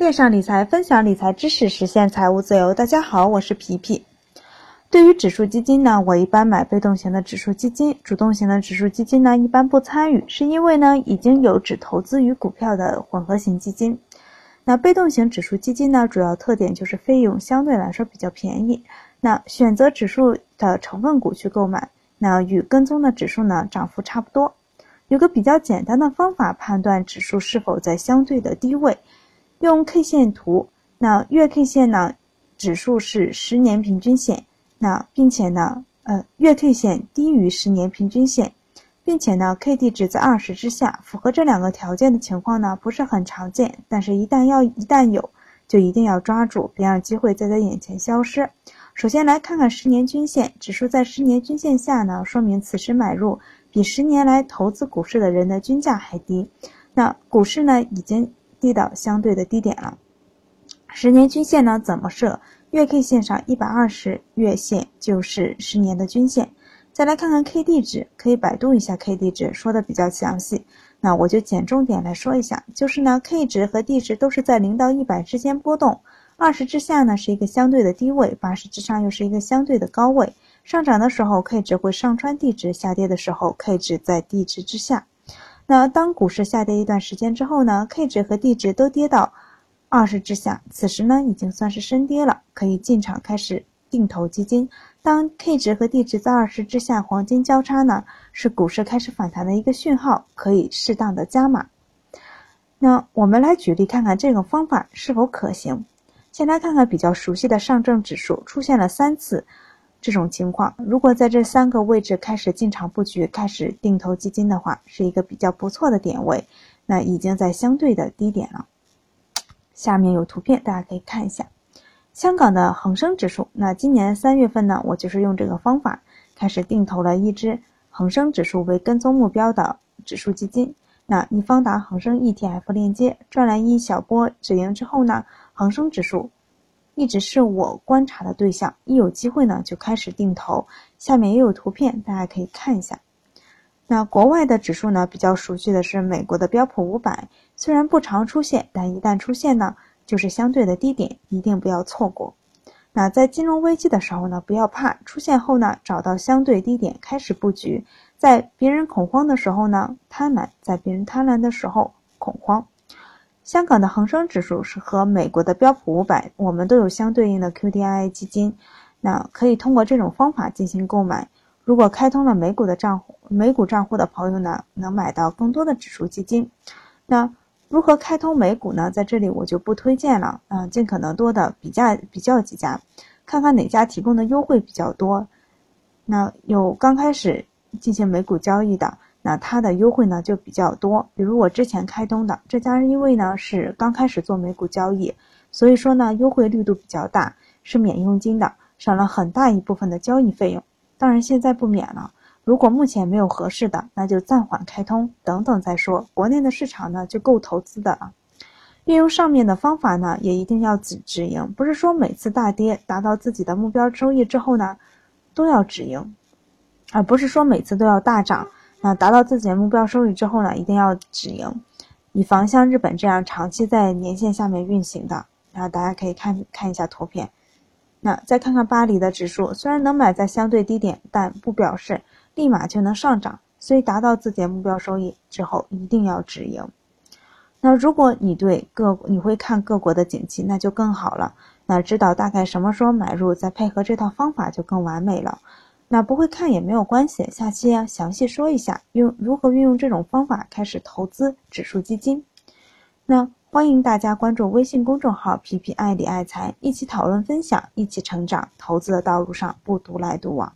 链上理财，分享理财知识，实现财务自由。大家好，我是皮皮。对于指数基金呢，我一般买被动型的指数基金，主动型的指数基金呢，一般不参与，是因为呢，已经有只投资于股票的混合型基金。那被动型指数基金呢，主要特点就是费用相对来说比较便宜。那选择指数的成分股去购买，那与跟踪的指数呢，涨幅差不多。有个比较简单的方法判断指数是否在相对的低位，用 K 线图。那月 K 线呢，指数是十年平均线。那并且呢，呃，月 K 线低于十年平均线，并且呢，K D 值在二十之下，符合这两个条件的情况呢，不是很常见。但是，一旦要一旦有，就一定要抓住，别让机会再在眼前消失。首先来看看十年均线，指数在十年均线下呢，说明此时买入比十年来投资股市的人的均价还低。那股市呢，已经低到相对的低点了。十年均线呢，怎么设？月 K 线上一百二十月线就是十年的均线。再来看看 K D 值，可以百度一下 K D 值，说的比较详细。那我就捡重点来说一下，就是呢 K 值和 D 值都是在零到一百之间波动，二十之下呢是一个相对的低位，八十之上又是一个相对的高位。上涨的时候 K 值会上穿 D 值，下跌的时候 K 值在 D 值之下。那当股市下跌一段时间之后呢，K 值和 D 值都跌到。二十之下，此时呢已经算是深跌了，可以进场开始定投基金。当 K 值和 D 值在二十之下黄金交叉呢，是股市开始反弹的一个讯号，可以适当的加码。那我们来举例看看这个方法是否可行。先来看看比较熟悉的上证指数出现了三次这种情况，如果在这三个位置开始进场布局、开始定投基金的话，是一个比较不错的点位。那已经在相对的低点了。下面有图片，大家可以看一下，香港的恒生指数。那今年三月份呢，我就是用这个方法开始定投了一只恒生指数为跟踪目标的指数基金。那易方达恒生 ETF 链接赚来一小波止盈之后呢，恒生指数一直是我观察的对象，一有机会呢就开始定投。下面也有图片，大家可以看一下。那国外的指数呢？比较熟悉的是美国的标普五百，虽然不常出现，但一旦出现呢，就是相对的低点，一定不要错过。那在金融危机的时候呢，不要怕，出现后呢，找到相对低点开始布局。在别人恐慌的时候呢，贪婪；在别人贪婪的时候，恐慌。香港的恒生指数是和美国的标普五百，我们都有相对应的 QDII 基金，那可以通过这种方法进行购买。如果开通了美股的账户，美股账户的朋友呢，能买到更多的指数基金。那如何开通美股呢？在这里我就不推荐了，嗯，尽可能多的比较比较几家，看看哪家提供的优惠比较多。那有刚开始进行美股交易的，那它的优惠呢就比较多。比如我之前开通的这家，因为呢是刚开始做美股交易，所以说呢优惠力度比较大，是免佣金的，省了很大一部分的交易费用。当然现在不免了。如果目前没有合适的，那就暂缓开通，等等再说。国内的市场呢就够投资的了。运用上面的方法呢，也一定要止止盈，不是说每次大跌达到自己的目标收益之后呢，都要止盈，而不是说每次都要大涨，那达到自己的目标收益之后呢，一定要止盈，以防像日本这样长期在年线下面运行的。然后大家可以看看一下图片。那再看看巴黎的指数，虽然能买在相对低点，但不表示立马就能上涨。所以达到自己的目标收益之后，一定要止盈。那如果你对各你会看各国的景气，那就更好了。那知道大概什么时候买入，再配合这套方法就更完美了。那不会看也没有关系，下期啊详细说一下用如何运用这种方法开始投资指数基金。那。欢迎大家关注微信公众号“皮皮爱理爱财”，一起讨论分享，一起成长。投资的道路上不独来独往。